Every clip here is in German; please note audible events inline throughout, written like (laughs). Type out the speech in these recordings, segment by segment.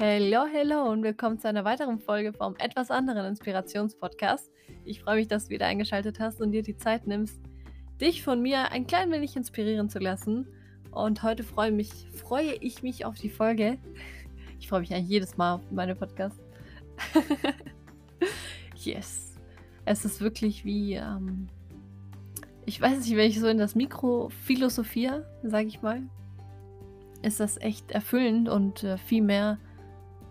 Hello, hello und willkommen zu einer weiteren Folge vom etwas anderen Inspirationspodcast. Ich freue mich, dass du wieder eingeschaltet hast und dir die Zeit nimmst, dich von mir ein klein wenig inspirieren zu lassen. Und heute freue, mich, freue ich mich auf die Folge. Ich freue mich eigentlich jedes Mal auf meine Podcasts. (laughs) yes. Es ist wirklich wie, ähm, ich weiß nicht, wenn ich so in das Mikro philosophiere, sage ich mal, ist das echt erfüllend und äh, viel mehr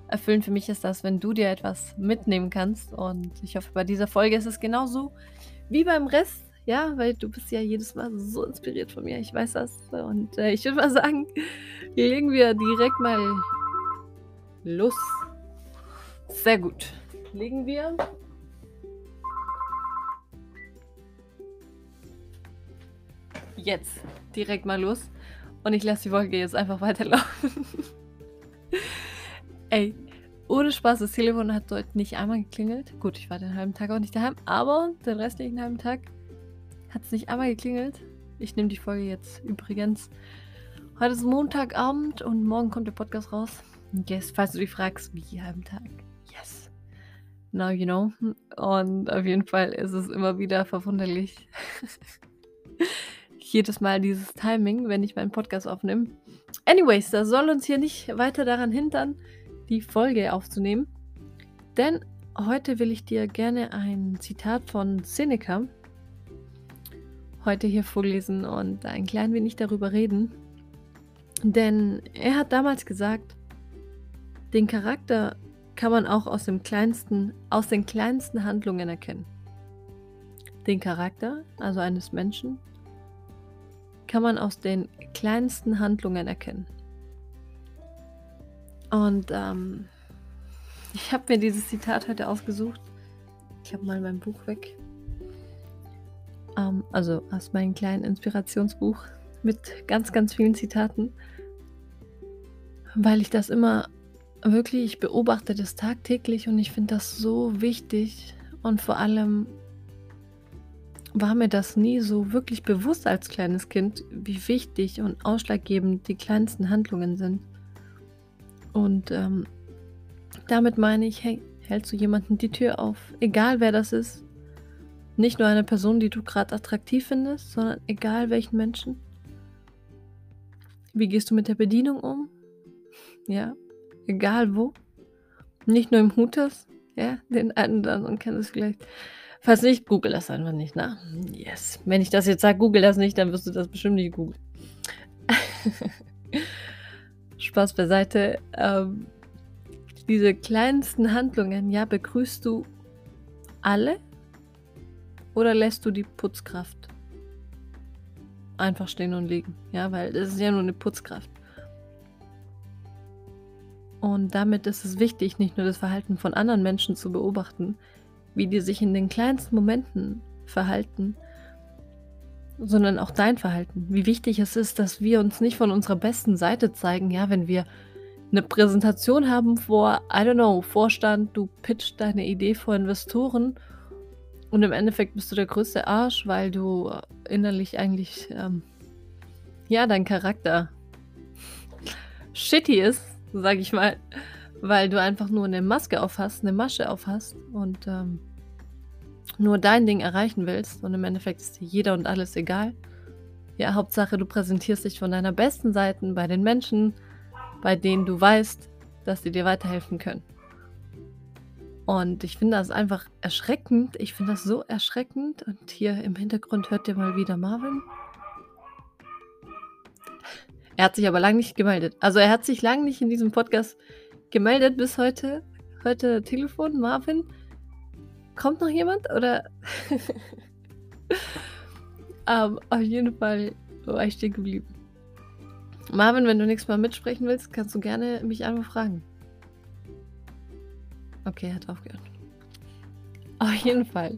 erfüllend für mich ist das, wenn du dir etwas mitnehmen kannst. Und ich hoffe, bei dieser Folge ist es genauso wie beim Rest. Ja, weil du bist ja jedes Mal so inspiriert von mir. Ich weiß das. Und äh, ich würde mal sagen, legen wir direkt mal los. Sehr gut. Legen wir jetzt direkt mal los. Und ich lasse die Folge jetzt einfach weiterlaufen. (laughs) Ey, ohne Spaß, das Telefon hat heute nicht einmal geklingelt. Gut, ich war den halben Tag auch nicht daheim, aber den restlichen halben Tag hat es nicht einmal geklingelt. Ich nehme die Folge jetzt übrigens. Heute ist Montagabend und morgen kommt der Podcast raus. Yes, falls du dich fragst, wie halben Tag. Yes. Now you know. Und auf jeden Fall ist es immer wieder verwunderlich. (laughs) Jedes Mal dieses Timing, wenn ich meinen Podcast aufnehme. Anyways, das soll uns hier nicht weiter daran hindern, die Folge aufzunehmen. Denn heute will ich dir gerne ein Zitat von Seneca heute hier vorlesen und ein klein wenig darüber reden. Denn er hat damals gesagt, den Charakter kann man auch aus, dem kleinsten, aus den kleinsten Handlungen erkennen. Den Charakter, also eines Menschen, kann man aus den kleinsten Handlungen erkennen. Und ähm, (laughs) ich habe mir dieses Zitat heute ausgesucht. Ich habe mal mein Buch weg. Ähm, also aus meinem kleinen Inspirationsbuch mit ganz, ganz vielen Zitaten. Weil ich das immer wirklich, ich beobachte das tagtäglich und ich finde das so wichtig. Und vor allem war mir das nie so wirklich bewusst als kleines Kind, wie wichtig und ausschlaggebend die kleinsten Handlungen sind. Und ähm, damit meine ich, hey, hältst du jemanden die Tür auf, egal wer das ist. Nicht nur eine Person, die du gerade attraktiv findest, sondern egal welchen Menschen. Wie gehst du mit der Bedienung um? Ja, egal wo. Nicht nur im Hutas, ja, den einen oder anderen kennst du vielleicht. Falls nicht, google das einfach nicht, ne? Yes. Wenn ich das jetzt sage, google das nicht, dann wirst du das bestimmt nicht googeln. (laughs) Spaß beiseite. Ähm, diese kleinsten Handlungen, ja, begrüßt du alle oder lässt du die Putzkraft einfach stehen und liegen? Ja, weil das ist ja nur eine Putzkraft. Und damit ist es wichtig, nicht nur das Verhalten von anderen Menschen zu beobachten, wie die sich in den kleinsten Momenten verhalten, sondern auch dein Verhalten. Wie wichtig es ist, dass wir uns nicht von unserer besten Seite zeigen, ja, wenn wir eine Präsentation haben vor, I don't know, Vorstand, du pitcht deine Idee vor Investoren und im Endeffekt bist du der größte Arsch, weil du innerlich eigentlich, ähm, ja, dein Charakter shitty ist, sag ich mal, weil du einfach nur eine Maske auf hast, eine Masche auf hast und ähm, nur dein Ding erreichen willst und im Endeffekt ist dir jeder und alles egal. Ja, Hauptsache, du präsentierst dich von deiner besten Seite bei den Menschen, bei denen du weißt, dass sie dir weiterhelfen können. Und ich finde das einfach erschreckend. Ich finde das so erschreckend. Und hier im Hintergrund hört ihr mal wieder Marvin. Er hat sich aber lange nicht gemeldet. Also er hat sich lange nicht in diesem Podcast gemeldet bis heute. Heute Telefon, Marvin. Kommt noch jemand? Oder? um, ähm, auf jeden Fall war ich stehen geblieben. Marvin, wenn du nächstes Mal mitsprechen willst, kannst du gerne mich einmal fragen. Okay, hat aufgehört. Auf jeden Fall.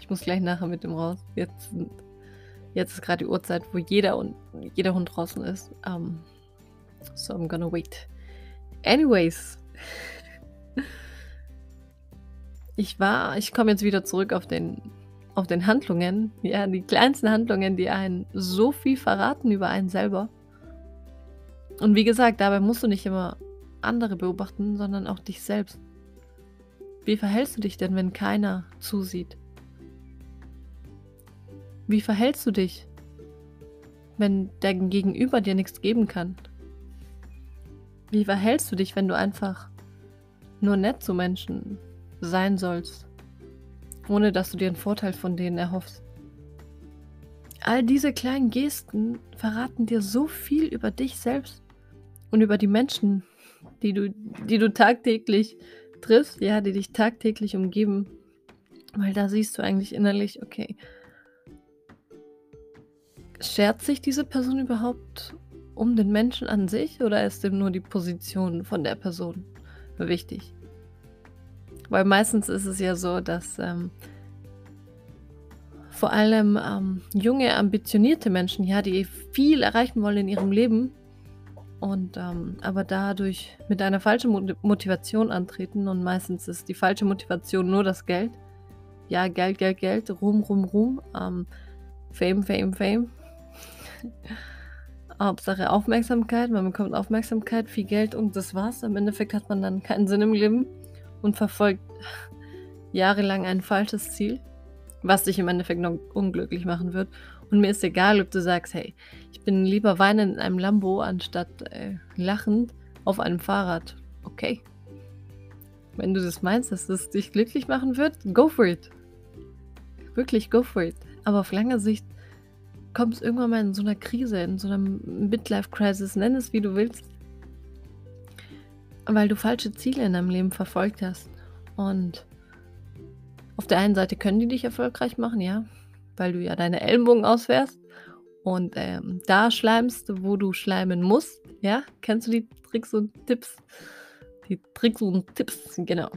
Ich muss gleich nachher mit dem raus. Jetzt, jetzt ist gerade die Uhrzeit, wo jeder und jeder Hund draußen ist. Um, so I'm gonna wait. Anyways ich war, ich komme jetzt wieder zurück auf den, auf den Handlungen, ja, die kleinsten Handlungen, die einen so viel verraten über einen selber. Und wie gesagt, dabei musst du nicht immer andere beobachten, sondern auch dich selbst. Wie verhältst du dich denn, wenn keiner zusieht? Wie verhältst du dich, wenn dein Gegenüber dir nichts geben kann? Wie verhältst du dich, wenn du einfach nur nett zu Menschen sein sollst, ohne dass du dir einen Vorteil von denen erhoffst? All diese kleinen Gesten verraten dir so viel über dich selbst und über die Menschen, die du, die du tagtäglich triffst, ja, die dich tagtäglich umgeben. Weil da siehst du eigentlich innerlich, okay, schert sich diese Person überhaupt um den Menschen an sich oder ist ihm nur die Position von der Person wichtig? Weil meistens ist es ja so, dass ähm, vor allem ähm, junge, ambitionierte Menschen, ja, die viel erreichen wollen in ihrem Leben und ähm, aber dadurch mit einer falschen Motivation antreten und meistens ist die falsche Motivation nur das Geld. Ja, Geld, Geld, Geld, Ruhm, Ruhm, Ruhm, Fame, Fame, Fame. (laughs) Hauptsache Aufmerksamkeit, man bekommt Aufmerksamkeit, viel Geld und das war's. Im Endeffekt hat man dann keinen Sinn im Leben und verfolgt jahrelang ein falsches Ziel was dich im Endeffekt noch unglücklich machen wird. Und mir ist egal, ob du sagst, hey, ich bin lieber weinend in einem Lambo, anstatt äh, lachend auf einem Fahrrad. Okay. Wenn du das meinst, dass das dich glücklich machen wird, go for it. Wirklich, go for it. Aber auf lange Sicht kommst du irgendwann mal in so einer Krise, in so einer Midlife-Crisis, nenn es wie du willst. Weil du falsche Ziele in deinem Leben verfolgt hast. Und auf der einen Seite können die dich erfolgreich machen, ja, weil du ja deine Ellenbogen ausfährst und ähm, da schleimst, wo du schleimen musst, ja. Kennst du die Tricks und Tipps? Die Tricks und Tipps, genau.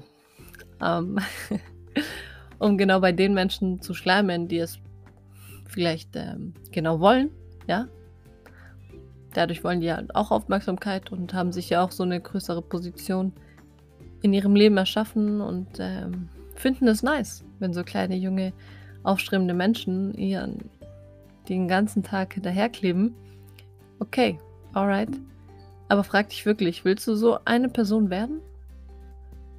Ähm, (laughs) um genau bei den Menschen zu schleimen, die es vielleicht ähm, genau wollen, ja. Dadurch wollen die ja auch Aufmerksamkeit und haben sich ja auch so eine größere Position in ihrem Leben erschaffen und ähm, finden es nice, wenn so kleine, junge, aufstrebende Menschen ihren den ganzen Tag hinterherkleben. Okay, alright. Aber frag dich wirklich, willst du so eine Person werden?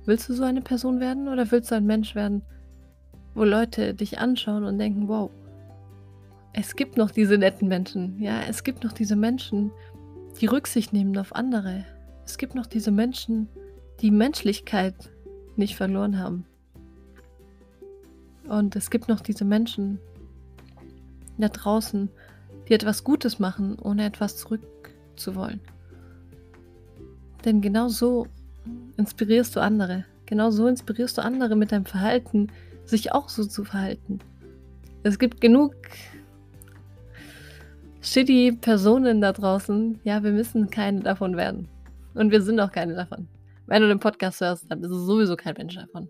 Willst du so eine Person werden oder willst du ein Mensch werden, wo Leute dich anschauen und denken, wow, es gibt noch diese netten Menschen. Ja, es gibt noch diese Menschen, die Rücksicht nehmen auf andere. Es gibt noch diese Menschen, die Menschlichkeit nicht verloren haben. Und es gibt noch diese Menschen da draußen, die etwas Gutes machen, ohne etwas zurückzuwollen. Denn genau so inspirierst du andere. Genau so inspirierst du andere mit deinem Verhalten, sich auch so zu verhalten. Es gibt genug shitty Personen da draußen. Ja, wir müssen keine davon werden. Und wir sind auch keine davon. Wenn du den Podcast hörst, dann bist du sowieso kein Mensch davon.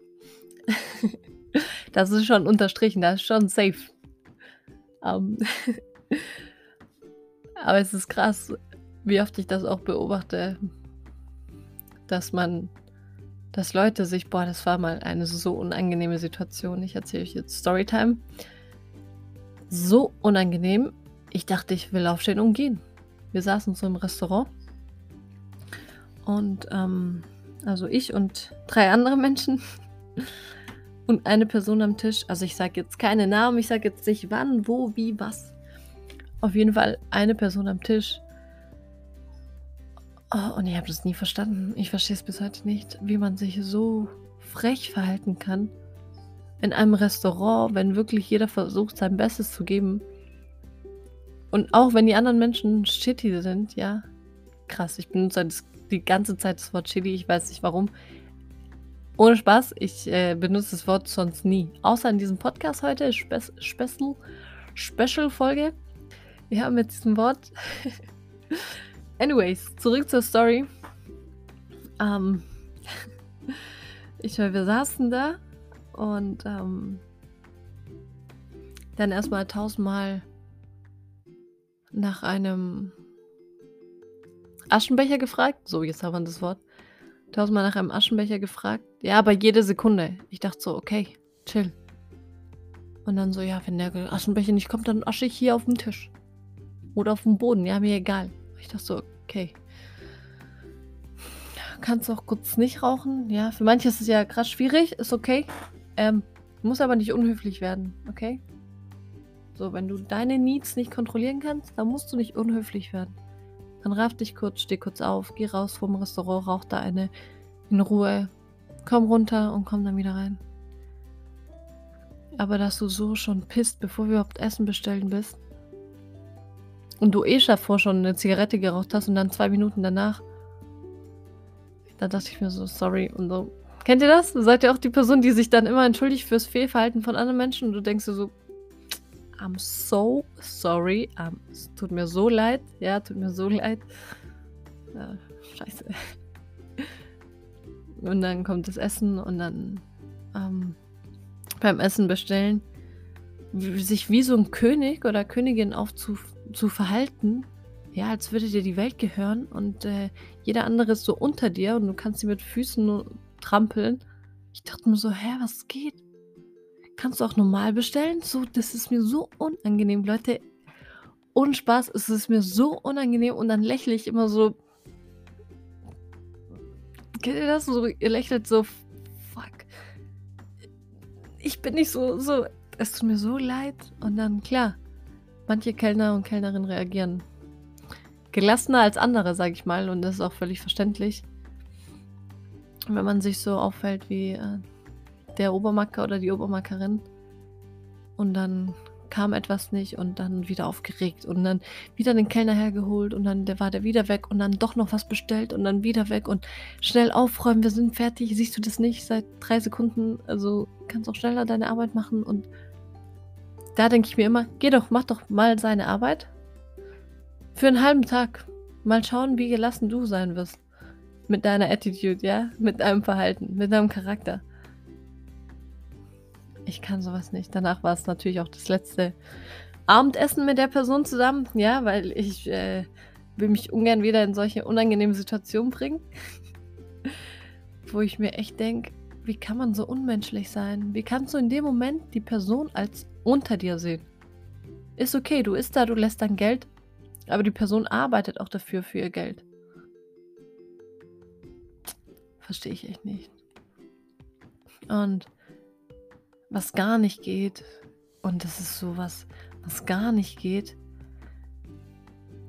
(laughs) Das ist schon unterstrichen, das ist schon safe. Um, ähm, (laughs) aber es ist krass, wie oft ich das auch beobachte, dass man, dass Leute sich, boah, das war mal eine so unangenehme Situation. Ich erzähle euch jetzt Storytime. So unangenehm. Ich dachte, ich will aufstehen und gehen. Wir saßen so im Restaurant. Und, ähm, also ich und drei andere Menschen (laughs) und eine Person am Tisch, also ich sage jetzt keine Namen, ich sage jetzt nicht wann, wo, wie, was. Auf jeden Fall eine Person am Tisch. Oh, und ich habe das nie verstanden. Ich verstehe es bis heute nicht, wie man sich so frech verhalten kann. In einem Restaurant, wenn wirklich jeder versucht, sein Bestes zu geben. Und auch wenn die anderen Menschen shitty sind, ja. Krass, ich benutze die ganze Zeit das Wort shitty, ich weiß nicht warum. Ohne Spaß, ich äh, benutze das Wort sonst nie. Außer in diesem Podcast heute, Spe Special, Special Folge. Wir haben mit diesem Wort. (laughs) Anyways, zurück zur Story. Ähm, (laughs) ich wir saßen da und ähm, dann erstmal tausendmal nach einem Aschenbecher gefragt. So, jetzt haben wir das Wort tausendmal nach einem Aschenbecher gefragt. Ja, aber jede Sekunde. Ich dachte so, okay, chill. Und dann so, ja, wenn der Aschenbecher nicht kommt, dann asche ich hier auf dem Tisch. Oder auf dem Boden, ja, mir egal. Ich dachte so, okay. kannst auch kurz nicht rauchen. Ja, für manche ist es ja krass schwierig, ist okay. Ähm, muss aber nicht unhöflich werden, okay? So, wenn du deine Needs nicht kontrollieren kannst, dann musst du nicht unhöflich werden. Dann raff dich kurz, steh kurz auf, geh raus vom Restaurant, rauch da eine in Ruhe, komm runter und komm dann wieder rein. Aber dass du so schon pisst, bevor wir überhaupt Essen bestellen bist und du eh davor schon eine Zigarette geraucht hast und dann zwei Minuten danach, da dachte ich mir so, sorry und so. Kennt ihr das? Seid ihr auch die Person, die sich dann immer entschuldigt fürs Fehlverhalten von anderen Menschen und du denkst dir so, I'm so sorry. Um, es tut mir so leid. Ja, tut mir so leid. Ja, scheiße. (laughs) Und dann kommt das Essen und dann ähm, beim Essen bestellen, sich wie so ein König oder Königin aufzu zu verhalten, ja, als würde dir die Welt gehören und äh, jeder andere ist so unter dir und du kannst sie mit Füßen trampeln. Ich dachte mir so, hä, was geht? Kannst du auch normal bestellen? So, das ist mir so unangenehm, Leute. Ohne Spaß, es ist mir so unangenehm und dann lächle ich immer so. Kennt ihr das? So, ihr lächelt so, fuck. Ich bin nicht so, so, es tut mir so leid. Und dann, klar, manche Kellner und Kellnerinnen reagieren gelassener als andere, sag ich mal. Und das ist auch völlig verständlich. Wenn man sich so auffällt wie äh, der Obermacker oder die Obermackerin. Und dann kam etwas nicht und dann wieder aufgeregt und dann wieder den Kellner hergeholt und dann der war der wieder weg und dann doch noch was bestellt und dann wieder weg und schnell aufräumen, wir sind fertig, siehst du das nicht seit drei Sekunden, also kannst auch schneller deine Arbeit machen und da denke ich mir immer, geh doch, mach doch mal seine Arbeit für einen halben Tag. Mal schauen, wie gelassen du sein wirst mit deiner Attitude, ja, mit deinem Verhalten, mit deinem Charakter. Ich kann sowas nicht. Danach war es natürlich auch das letzte Abendessen mit der Person zusammen. Ja, weil ich äh, will mich ungern wieder in solche unangenehmen Situationen bringen. (laughs) Wo ich mir echt denke, wie kann man so unmenschlich sein? Wie kannst du in dem Moment die Person als unter dir sehen? Ist okay, du isst da, du lässt dein Geld, aber die Person arbeitet auch dafür für ihr Geld. Verstehe ich echt nicht. Und was gar nicht geht. Und das ist sowas, was gar nicht geht.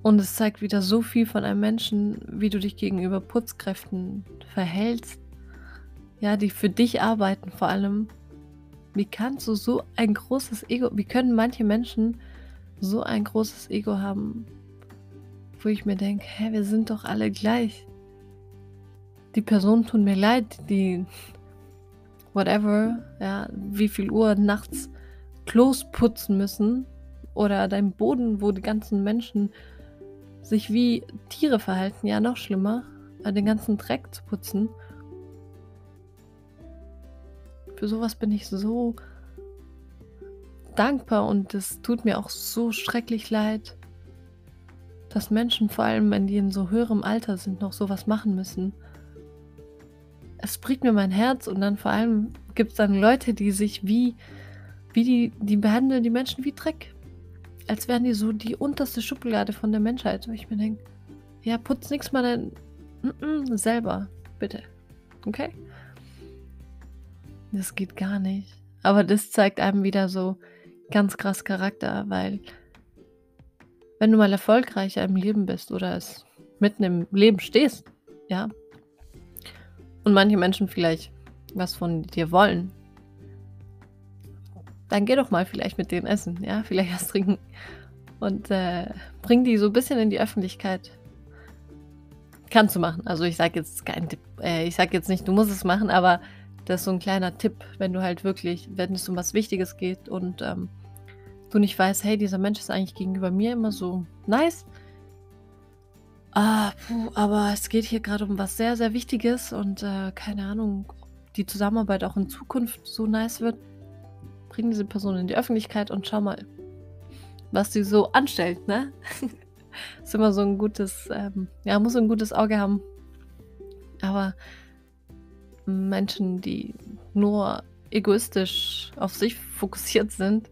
Und es zeigt wieder so viel von einem Menschen, wie du dich gegenüber Putzkräften verhältst. Ja, die für dich arbeiten vor allem. Wie kannst du so ein großes Ego, wie können manche Menschen so ein großes Ego haben, wo ich mir denke, hä, wir sind doch alle gleich. Die Personen tun mir leid, die whatever, ja, wie viel Uhr nachts Klos putzen müssen oder dein Boden, wo die ganzen Menschen sich wie Tiere verhalten, ja, noch schlimmer, äh, den ganzen Dreck zu putzen. Für sowas bin ich so dankbar und es tut mir auch so schrecklich leid, dass Menschen, vor allem wenn die in so höherem Alter sind, noch sowas machen müssen es bricht mir mein Herz und dann vor allem gibt es dann Leute, die sich wie, wie die, die behandeln die Menschen wie Dreck. Als wären die so die unterste Schublade von der Menschheit. Wo ich mir denke, ja, putz nichts mal dein mm -mm, selber, bitte. Okay? Das geht gar nicht. Aber das zeigt einem wieder so ganz krass Charakter, weil wenn du mal erfolgreicher im Leben bist oder es mitten im Leben stehst, ja, und manche Menschen vielleicht was von dir wollen, dann geh doch mal vielleicht mit denen essen, ja, vielleicht was trinken und äh, bring die so ein bisschen in die Öffentlichkeit. Kannst du machen. Also ich sage jetzt keinen Tipp, äh, ich sage jetzt nicht, du musst es machen, aber das ist so ein kleiner Tipp, wenn du halt wirklich, wenn es um was Wichtiges geht und ähm, du nicht weißt, hey, dieser Mensch ist eigentlich gegenüber mir immer so nice, Ah, puh, aber es geht hier gerade um was sehr, sehr Wichtiges und äh, keine Ahnung, ob die Zusammenarbeit auch in Zukunft so nice wird. Bring diese Person in die Öffentlichkeit und schau mal, was sie so anstellt, ne? (laughs) ist immer so ein gutes, ähm, ja, muss ein gutes Auge haben. Aber Menschen, die nur egoistisch auf sich fokussiert sind,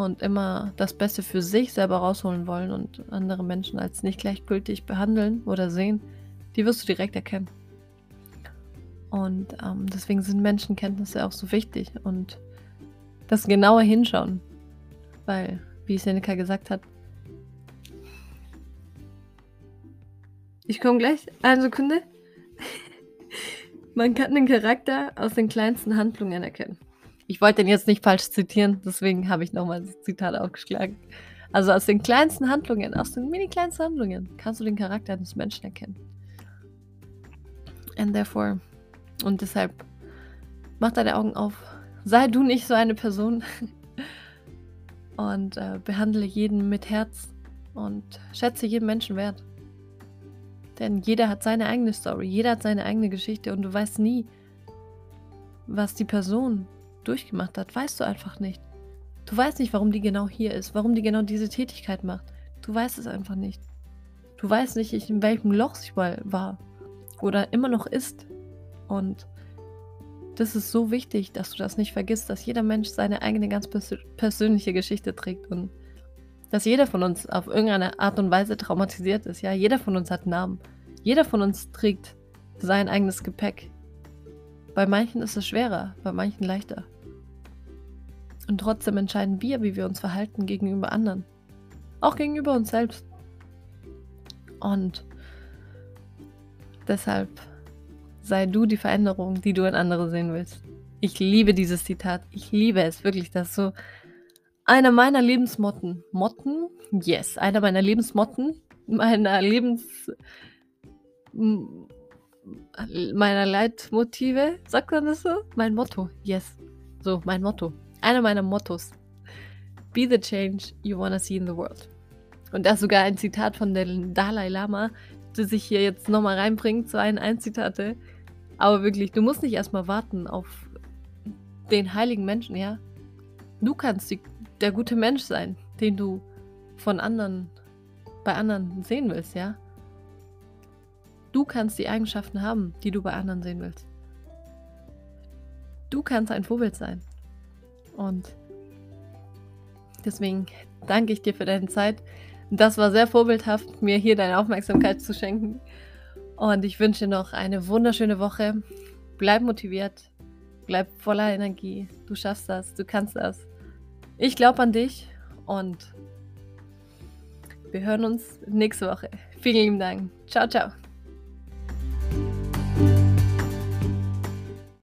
und immer das Beste für sich selber rausholen wollen und andere Menschen als nicht gleichgültig behandeln oder sehen, Die wirst du direkt erkennen. Und ähm, deswegen sind Menschenkenntnisse auch so wichtig und das genauer hinschauen. Weil, wie Seneca gesagt hat, ich komme gleich, eine Sekunde. (laughs) Man kann den Charakter aus den kleinsten Handlungen erkennen. Ich wollte den jetzt nicht falsch zitieren, deswegen habe ich nochmal das Zitat aufgeschlagen. Also aus den kleinsten Handlungen, aus den mini kleinsten Handlungen kannst du den Charakter eines Menschen erkennen. And therefore, und deshalb, mach deine Augen auf. Sei du nicht so eine Person. (laughs) und äh, behandle jeden mit Herz und schätze jeden Menschen wert. Denn jeder hat seine eigene Story, jeder hat seine eigene Geschichte und du weißt nie, was die Person durchgemacht hat. Weißt du einfach nicht. Du weißt nicht, warum die genau hier ist, warum die genau diese Tätigkeit macht. Du weißt es einfach nicht. Du weißt nicht, in welchem Loch sie mal war oder immer noch ist. Und das ist so wichtig, dass du das nicht vergisst, dass jeder Mensch seine eigene ganz pers persönliche Geschichte trägt und dass jeder von uns auf irgendeine Art und Weise traumatisiert ist. Ja, jeder von uns hat Namen. Jeder von uns trägt sein eigenes Gepäck. Bei manchen ist es schwerer, bei manchen leichter. Und trotzdem entscheiden wir, wie wir uns verhalten gegenüber anderen. Auch gegenüber uns selbst. Und deshalb sei du die Veränderung, die du in andere sehen willst. Ich liebe dieses Zitat. Ich liebe es wirklich. Das ist so einer meiner Lebensmotten. Motten? Yes. Einer meiner Lebensmotten. Meiner Lebens. Meiner Leitmotive. Sagt man das so? Mein Motto. Yes. So, mein Motto. Einer meiner Mottos. Be the change you wanna see in the world. Und das sogar ein Zitat von der Dalai Lama, das ich hier jetzt nochmal reinbringt, so ein, ein Zitate. Aber wirklich, du musst nicht erstmal warten auf den heiligen Menschen, ja. Du kannst die, der gute Mensch sein, den du von anderen, bei anderen sehen willst, ja. Du kannst die Eigenschaften haben, die du bei anderen sehen willst. Du kannst ein Vorbild sein. Und deswegen danke ich dir für deine Zeit. Das war sehr vorbildhaft, mir hier deine Aufmerksamkeit zu schenken. Und ich wünsche dir noch eine wunderschöne Woche. Bleib motiviert, bleib voller Energie. Du schaffst das, du kannst das. Ich glaube an dich und wir hören uns nächste Woche. Vielen lieben Dank. Ciao, ciao.